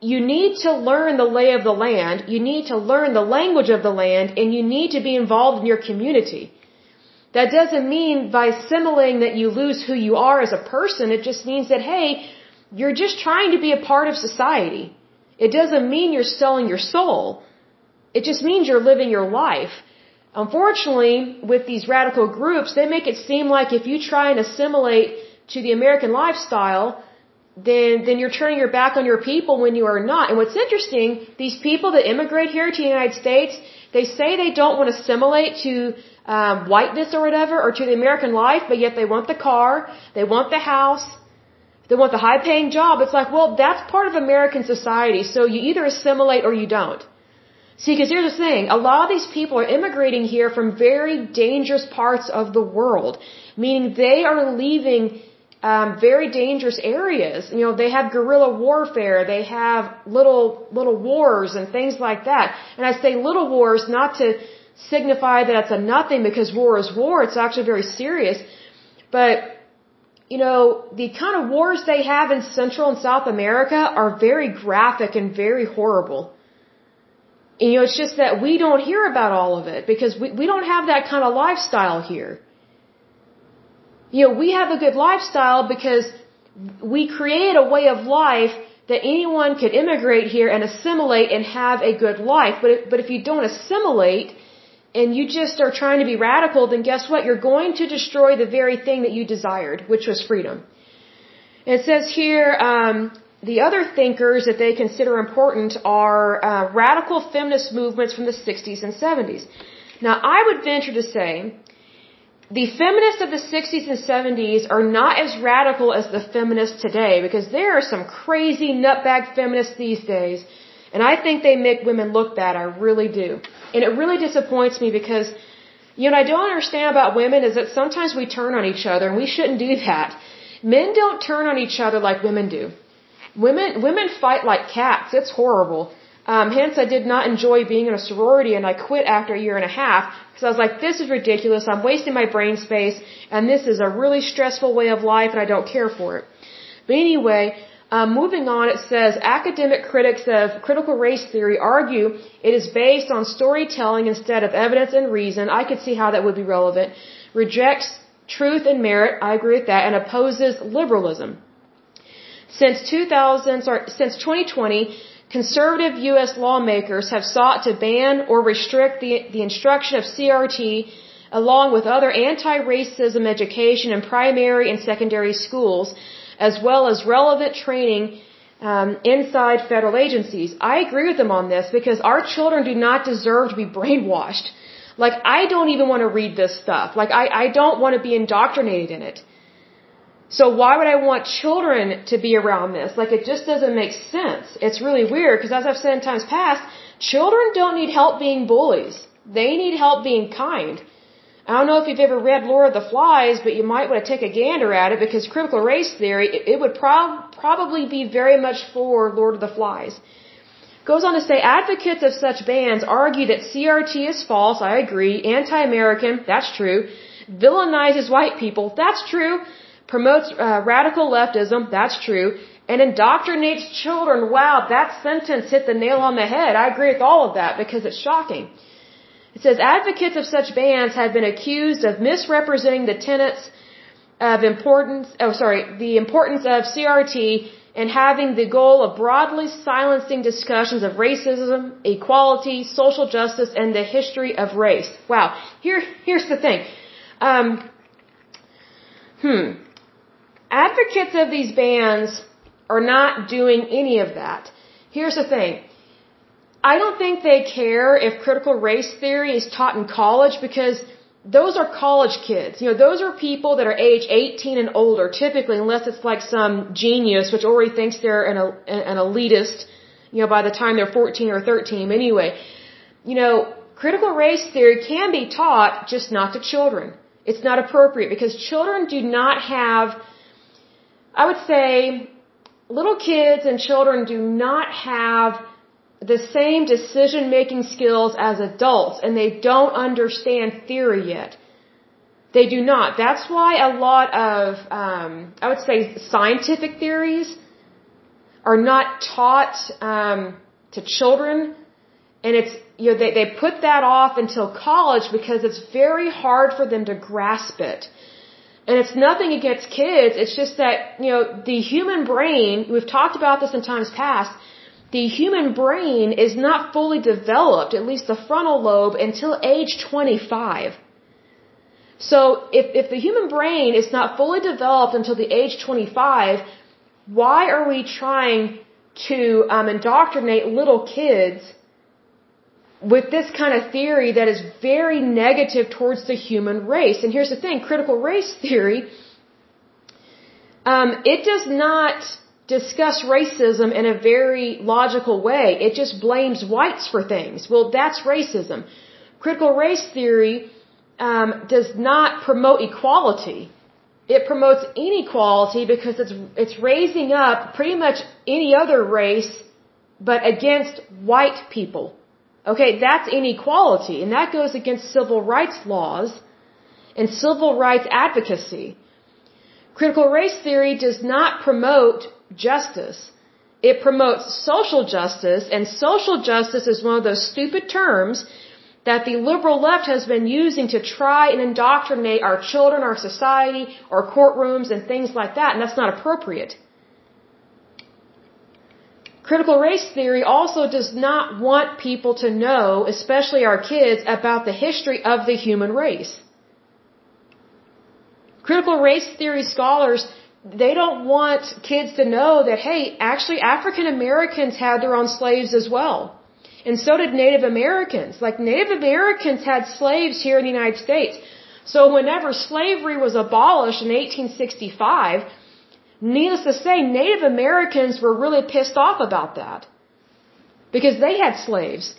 you need to learn the lay of the land, you need to learn the language of the land, and you need to be involved in your community. That doesn't mean by assimilating that you lose who you are as a person. It just means that, hey, you're just trying to be a part of society. It doesn't mean you're selling your soul. It just means you're living your life. Unfortunately, with these radical groups, they make it seem like if you try and assimilate to the American lifestyle, then then you're turning your back on your people when you are not. And what's interesting, these people that immigrate here to the United States, they say they don't want to assimilate to um, whiteness or whatever, or to the American life, but yet they want the car, they want the house, they want the high-paying job. It's like, well, that's part of American society, so you either assimilate or you don't. See, because here's the thing, a lot of these people are immigrating here from very dangerous parts of the world, meaning they are leaving um, very dangerous areas. You know, they have guerrilla warfare, they have little little wars and things like that. And I say little wars not to signify that it's a nothing because war is war. It's actually very serious. But you know, the kind of wars they have in Central and South America are very graphic and very horrible. And, you know, it's just that we don't hear about all of it because we, we don't have that kind of lifestyle here. You know, we have a good lifestyle because we create a way of life that anyone could immigrate here and assimilate and have a good life. But if, but if you don't assimilate and you just are trying to be radical, then guess what? You're going to destroy the very thing that you desired, which was freedom. It says here, um, the other thinkers that they consider important are uh, radical feminist movements from the 60s and 70s. Now, I would venture to say the feminists of the 60s and 70s are not as radical as the feminists today because there are some crazy nutbag feminists these days. And I think they make women look bad. I really do. And it really disappoints me because, you know, I don't understand about women is that sometimes we turn on each other and we shouldn't do that. Men don't turn on each other like women do. Women, women fight like cats. It's horrible. Um, hence, I did not enjoy being in a sorority, and I quit after a year and a half because I was like, "This is ridiculous. I'm wasting my brain space, and this is a really stressful way of life, and I don't care for it." But anyway, um, moving on, it says academic critics of critical race theory argue it is based on storytelling instead of evidence and reason. I could see how that would be relevant. Rejects truth and merit. I agree with that, and opposes liberalism. Since 2000, sorry, since 2020 conservative U.S. lawmakers have sought to ban or restrict the, the instruction of CRT along with other anti-racism education in primary and secondary schools, as well as relevant training um, inside federal agencies. I agree with them on this because our children do not deserve to be brainwashed. Like, I don't even want to read this stuff. Like, I, I don't want to be indoctrinated in it. So why would I want children to be around this? Like it just doesn't make sense. It's really weird because as I've said in times past, children don't need help being bullies. They need help being kind. I don't know if you've ever read Lord of the Flies, but you might want to take a gander at it because critical race theory, it, it would prob- probably be very much for Lord of the Flies. Goes on to say, advocates of such bans argue that CRT is false, I agree, anti-American, that's true, villainizes white people, that's true, promotes uh, radical leftism, that's true, and indoctrinates children. Wow, that sentence hit the nail on the head. I agree with all of that because it's shocking. It says advocates of such bans have been accused of misrepresenting the tenets of importance, oh sorry, the importance of CRT and having the goal of broadly silencing discussions of racism, equality, social justice, and the history of race. Wow. Here, here's the thing. Um, hmm advocates of these bans are not doing any of that. Here's the thing. I don't think they care if critical race theory is taught in college because those are college kids. You know, those are people that are age 18 and older, typically, unless it's like some genius which already thinks they're an, an elitist, you know, by the time they're 14 or 13. Anyway, you know, critical race theory can be taught, just not to children. It's not appropriate because children do not have I would say little kids and children do not have the same decision making skills as adults and they don't understand theory yet. They do not. That's why a lot of, um, I would say, scientific theories are not taught um, to children, and it's you know they they put that off until college because it's very hard for them to grasp it. And it's nothing against kids. It's just that, you know, the human brain, we've talked about this in times past, the human brain is not fully developed, at least the frontal lobe, until age 25. So if, if the human brain is not fully developed until the age 25, why are we trying to um, indoctrinate little kids with this kind of theory that is very negative towards the human race. And here's the thing, critical race theory, um, it does not discuss racism in a very logical way. It just blames whites for things. Well, that's racism. Critical race theory um, does not promote equality. It promotes inequality because it's it's raising up pretty much any other race, but against white people. Okay, that's inequality, and that goes against civil rights laws and civil rights advocacy. Critical race theory does not promote justice. It promotes social justice, and social justice is one of those stupid terms that the liberal left has been using to try and indoctrinate our children, our society, our courtrooms, and things like that, and that's not appropriate. Critical race theory also does not want people to know, especially our kids, about the history of the human race. Critical race theory scholars, they don't want kids to know that, hey, actually African Americans had their own slaves as well. And so did Native Americans. Like Native Americans had slaves here in the United States. So whenever slavery was abolished in 1865, Needless to say, Native Americans were really pissed off about that. Because they had slaves.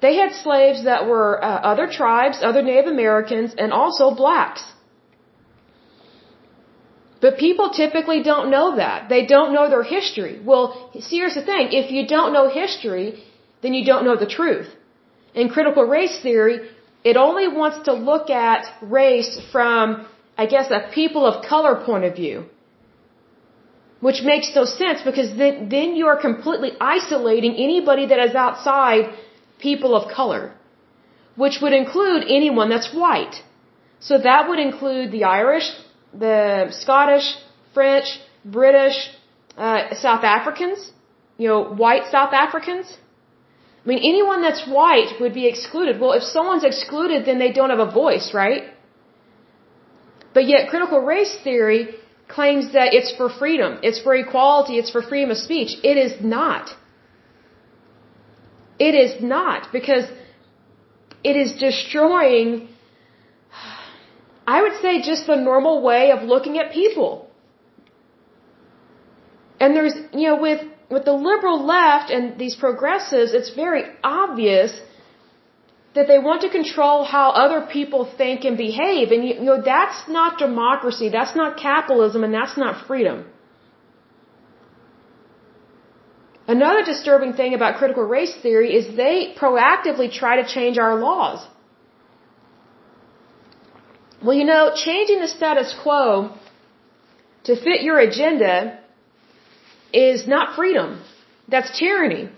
They had slaves that were uh, other tribes, other Native Americans, and also blacks. But people typically don't know that. They don't know their history. Well, see, here's the thing. If you don't know history, then you don't know the truth. In critical race theory, it only wants to look at race from, I guess, a people of color point of view. Which makes no sense because then, then you are completely isolating anybody that is outside people of color. Which would include anyone that's white. So that would include the Irish, the Scottish, French, British, uh, South Africans, you know, white South Africans. I mean, anyone that's white would be excluded. Well, if someone's excluded, then they don't have a voice, right? But yet, critical race theory claims that it's for freedom, it's for equality, it's for freedom of speech. It is not. It is not, because it is destroying I would say just the normal way of looking at people. And there's, you know, with, with the liberal left and these progressives, it's very obvious that they want to control how other people think and behave. And, you, you know, that's not democracy, that's not capitalism, and that's not freedom. Another disturbing thing about critical race theory is they proactively try to change our laws. Well, you know, changing the status quo to fit your agenda is not freedom. That's tyranny.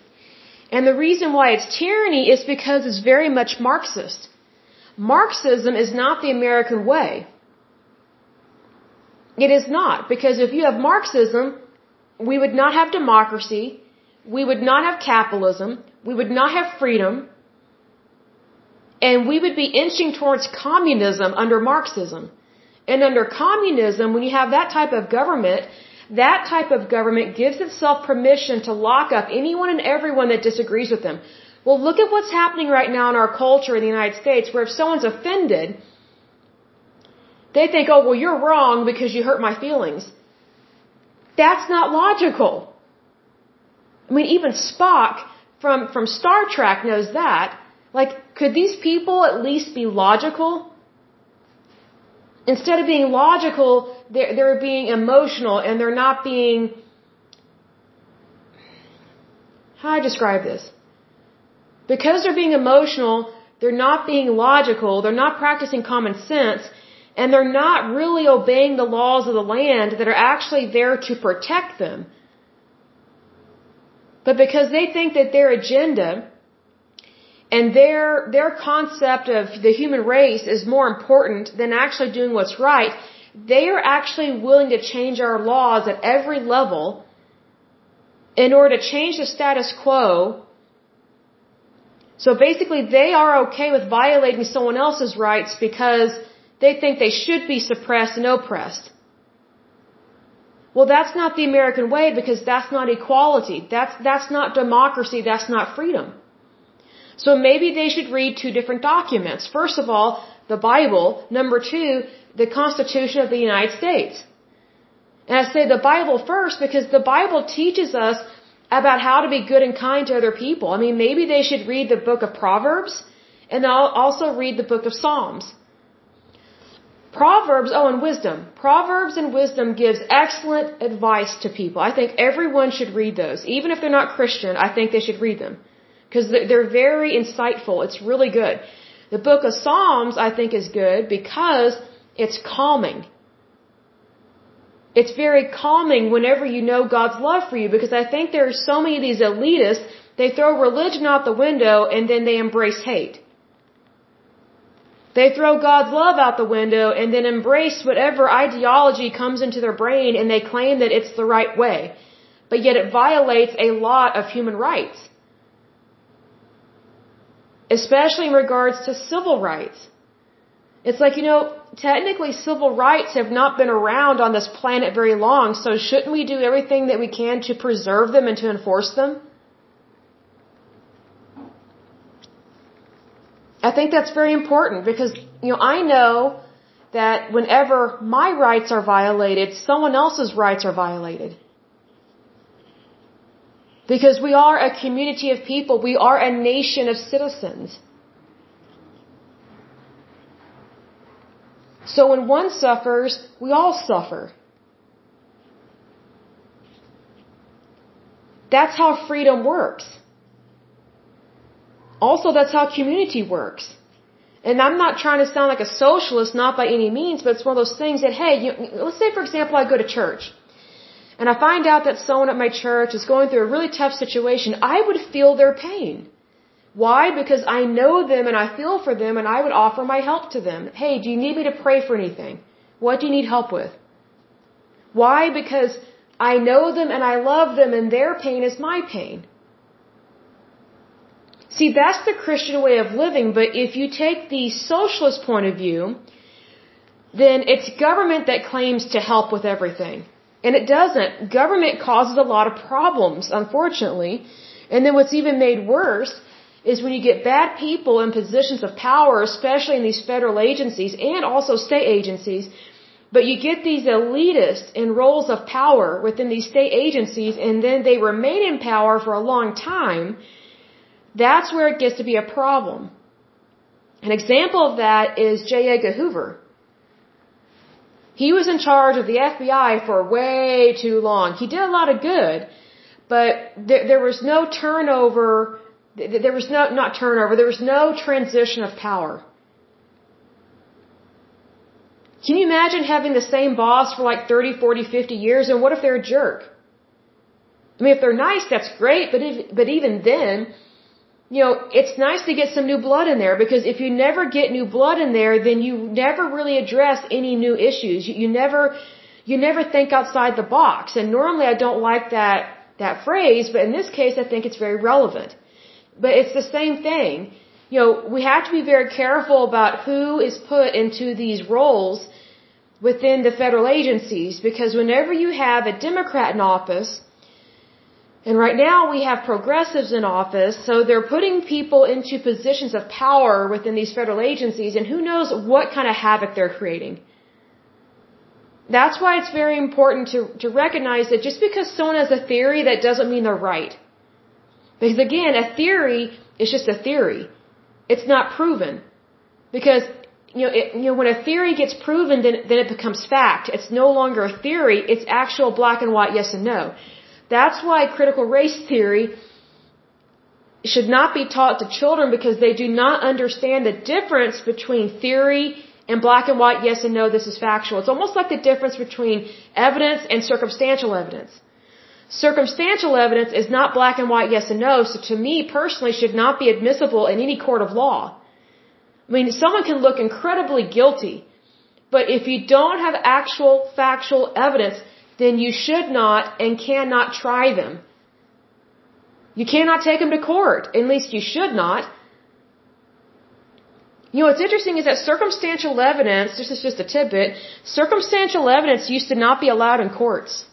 And the reason why it's tyranny is because it's very much Marxist. Marxism is not the American way. It is not, because if you have Marxism, we would not have democracy, we would not have capitalism, we would not have freedom, and we would be inching towards communism under Marxism. And under communism, when you have that type of government, that type of government gives itself permission to lock up anyone and everyone that disagrees with them. Well, look at what's happening right now in our culture in the United States, where if someone's offended, they think, oh, well, you're wrong because you hurt my feelings. That's not logical. I mean, even Spock from, from Star Trek knows that. Like, could these people at least be logical? Instead of being logical, they're, they're being emotional and they're not being. How I describe this? Because they're being emotional, they're not being logical, they're not practicing common sense, and they're not really obeying the laws of the land that are actually there to protect them. But because they think that their agenda and their their concept of the human race is more important than actually doing what's right. They are actually willing to change our laws at every level in order to change the status quo. So basically they are okay with violating someone else's rights because they think they should be suppressed and oppressed. Well that's not the american way because that's not equality. That's that's not democracy. That's not freedom so maybe they should read two different documents. First of all, the Bible. Number two, the Constitution of the United States. And I say the Bible first because the Bible teaches us about how to be good and kind to other people. I mean, maybe they should read the book of Proverbs and also read the book of Psalms. Proverbs, oh, and wisdom. Proverbs and wisdom gives excellent advice to people. I think everyone should read those. Even if they're not Christian, I think they should read them because they're very insightful. It's really good. The book of Psalms, I think, is good because it's calming. It's very calming whenever you know God's love for you because I think there are so many of these elitists, they throw religion out the window and then they embrace hate. They throw God's love out the window and then embrace whatever ideology comes into their brain and they claim that it's the right way. But yet it violates a lot of human rights especially in regards to civil rights. It's like, you know, technically civil rights have not been around on this planet very long, so shouldn't we do everything that we can to preserve them and to enforce them? I think that's very important because, you know, I know that whenever my rights are violated, someone else's rights are violated. Because we are a community of people, we are a nation of citizens. So when one suffers, we all suffer. That's how freedom works. Also, that's how community works. And I'm not trying to sound like a socialist, not by any means, but it's one of those things that, hey, you, let's say, for example, I go to church and I find out that someone at my church is going through a really tough situation, I would feel their pain. Why? Because I know them and I feel for them and I would offer my help to them. Hey, do you need me to pray for anything? What do you need help with? Why? Because I know them and I love them and their pain is my pain. See, that's the Christian way of living, but if you take the socialist point of view, then it's government that claims to help with everything. And it doesn't. Government causes a lot of problems, unfortunately. And then what's even made worse is when you get bad people in positions of power, especially in these federal agencies and also state agencies, but you get these elitists in roles of power within these state agencies and then they remain in power for a long time, that's where it gets to be a problem. An example of that is J. Edgar Hoover. He was in charge of the FBI for way too long. He did a lot of good, but there, there was no turnover, there was no, not turnover, there was no transition of power. Can you imagine having the same boss for like 30, 40, 50 years? And what if they're a jerk? I mean, if they're nice, that's great, but if, but even then, you know, it's nice to get some new blood in there because if you never get new blood in there, then you never really address any new issues. You, you never, you never think outside the box. And normally I don't like that, that phrase, but in this case I think it's very relevant. But it's the same thing you know, we have to be very careful about who is put into these roles within the federal agencies because whenever you have a Democrat in office, and right now we have progressives in office, so they're putting people into positions of power within these federal agencies, and who knows what kind of havoc they're creating. That's why it's very important to, to recognize that just because someone has a theory, that doesn't mean they're right. Because again, a theory is just a theory. It's not proven. Because, you know, it, you know, when a theory gets proven, then, then it becomes fact. It's no longer a theory, it's actual black and white yes and no. That's why critical race theory should not be taught to children because they do not understand the difference between theory and black and white yes and no, this is factual. It's almost like the difference between evidence and circumstantial evidence. Circumstantial evidence is not black and white yes and no, so to me personally should not be admissible in any court of law. I mean, someone can look incredibly guilty, but if you don't have actual factual evidence, then you should not and cannot try them. You cannot take them to court. At least you should not. You know, what's interesting is that circumstantial evidence, this is just a tidbit, circumstantial evidence used to not be allowed in courts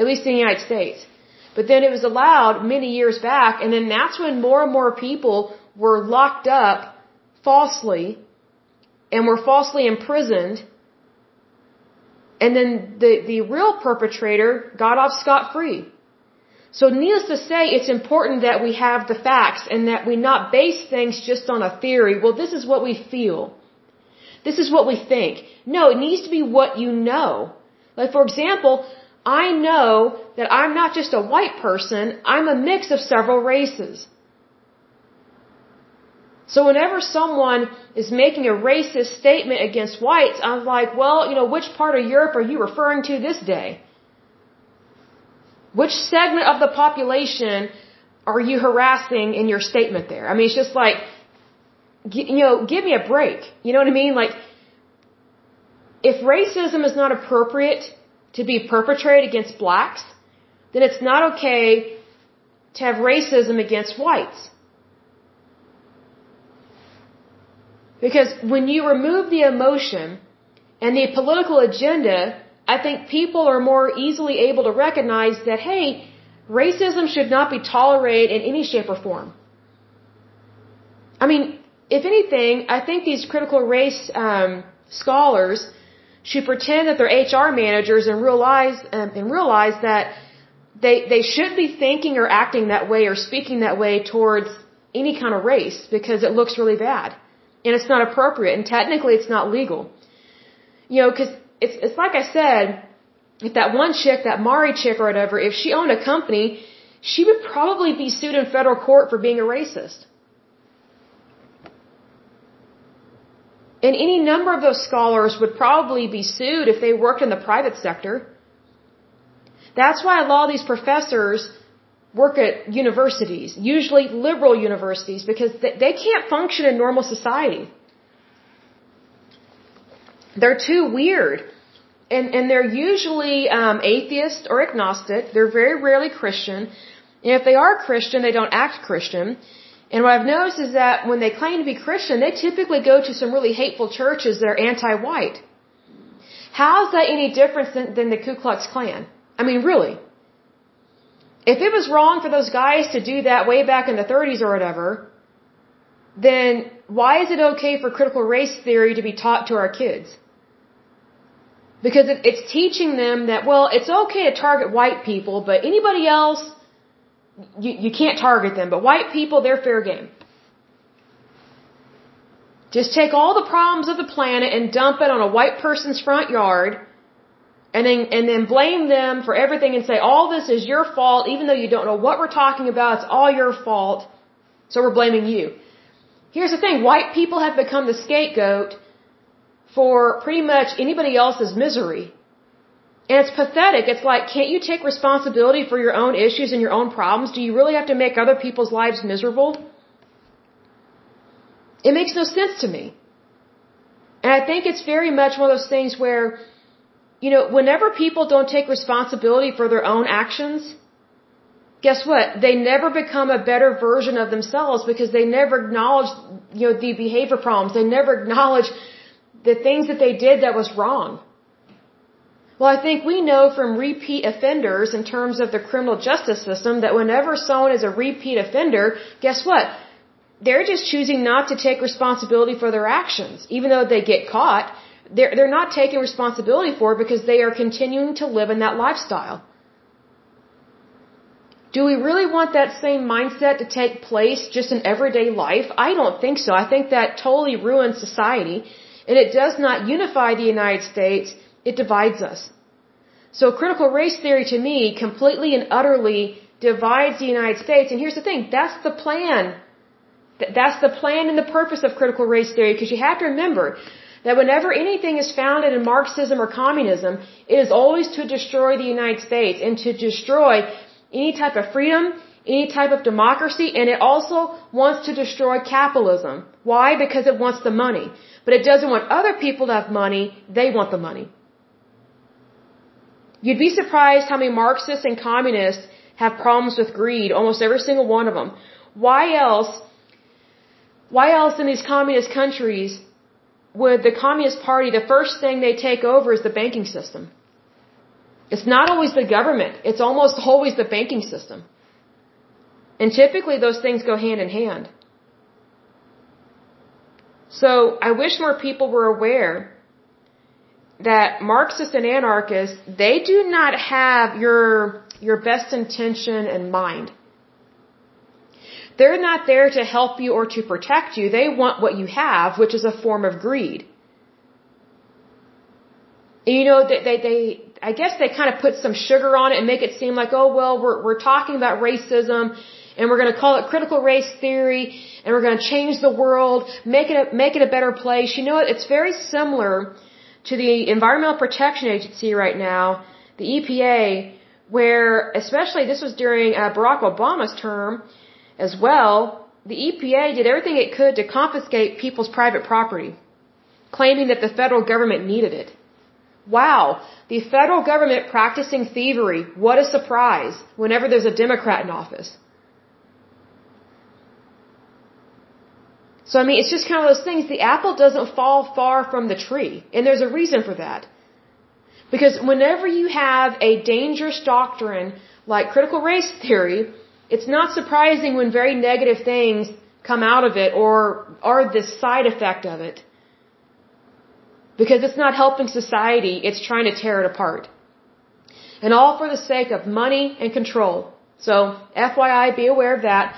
at least in the United States. But then it was allowed many years back, and then that's when more and more people were locked up falsely and were falsely imprisoned. And then the, the real perpetrator got off scot free. So needless to say, it's important that we have the facts and that we not base things just on a theory. Well, this is what we feel. This is what we think. No, it needs to be what you know. Like for example, I know that I'm not just a white person, I'm a mix of several races. So whenever someone is making a racist statement against whites, I'm like, well, you know, which part of Europe are you referring to this day? Which segment of the population are you harassing in your statement there? I mean, it's just like, you know, give me a break. You know what I mean? Like, if racism is not appropriate to be perpetrated against blacks, then it's not okay to have racism against whites. Because when you remove the emotion and the political agenda, I think people are more easily able to recognize that, hey, racism should not be tolerated in any shape or form. I mean, if anything, I think these critical race um, scholars should pretend that they're HR managers and realize um, and realize that they they should be thinking or acting that way or speaking that way towards any kind of race because it looks really bad and it's not appropriate and technically it's not legal. You know, because it's it's like I said, if that one chick, that Mari chick or whatever, if she owned a company she would probably be sued in federal court for being a racist. And any number of those scholars would probably be sued if they worked in the private sector. That's why a lot of these professors work at universities, usually liberal universities, because they can't function in normal society. They're too weird. And, and they're usually um, atheist or agnostic. They're very rarely Christian. And if they are Christian, they don't act Christian. And what I've noticed is that when they claim to be Christian, they typically go to some really hateful churches that are anti-white. How is that any different than, than the Ku Klux Klan? I mean, really. If it was wrong for those guys to do that way back in the 30s or whatever, then why is it okay for critical race theory to be taught to our kids? Because it's teaching them that, well, it's okay to target white people, but anybody else, you, you can't target them. But white people, they're fair game. Just take all the problems of the planet and dump it on a white person's front yard and then and then blame them for everything and say all this is your fault even though you don't know what we're talking about. It's all your fault. So we're blaming you. Here's the thing. White people have become the scapegoat for pretty much anybody else's misery. And it's pathetic. It's like can't you take responsibility for your own issues and your own problems? Do you really have to make other people's lives miserable? It makes no sense to me. And i think it's very much one of those things where you know, whenever people don't take responsibility for their own actions, guess what? They never become a better version of themselves because they never acknowledge, you know, the behavior problems. They never acknowledge the things that they did that was wrong. Well, I think we know from repeat offenders in terms of the criminal justice system that whenever someone is a repeat offender, guess what? They're just choosing not to take responsibility for their actions, even though they get caught they're, they're not taking responsibility for it because they are continuing to live in that lifestyle. Do we really want that same mindset to take place just in everyday life? I don't think so. I think that totally ruins society and it does not unify the United States, it divides us. So critical race theory to me completely and utterly divides the United States. And here's the thing, that's the plan. That's the plan and the purpose of critical race theory because you have to remember that whenever anything is founded in Marxism or communism, it is always to destroy the United States and to destroy any type of freedom, any type of democracy, and it also wants to destroy capitalism. Why? Because it wants the money. But it doesn't want other people to have money, they want the money. You'd be surprised how many Marxists and communists have problems with greed, almost every single one of them. Why else, why else in these communist countries with the Communist Party, the first thing they take over is the banking system. It's not always the government. It's almost always the banking system. And typically those things go hand in hand. So I wish more people were aware that Marxists and anarchists, they do not have your, your best intention in mind. They're not there to help you or to protect you. They want what you have, which is a form of greed. You know, they, they, they I guess they kind of put some sugar on it and make it seem like, oh, well, we're, we're talking about racism and we're going to call it critical race theory and we're going to change the world, make it a, make it a better place. You know what? It's very similar to the Environmental Protection Agency right now, the EPA, where especially this was during uh, Barack Obama's term, as well, the EPA did everything it could to confiscate people's private property, claiming that the federal government needed it. Wow, the federal government practicing thievery. What a surprise whenever there's a Democrat in office. So, I mean, it's just kind of those things. The apple doesn't fall far from the tree. And there's a reason for that. Because whenever you have a dangerous doctrine like critical race theory, it's not surprising when very negative things come out of it or are the side effect of it. Because it's not helping society, it's trying to tear it apart. And all for the sake of money and control. So, FYI, be aware of that.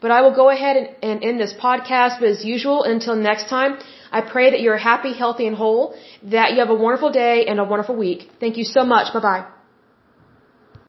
But I will go ahead and, and end this podcast. But as usual, until next time, I pray that you're happy, healthy, and whole, that you have a wonderful day and a wonderful week. Thank you so much. Bye bye.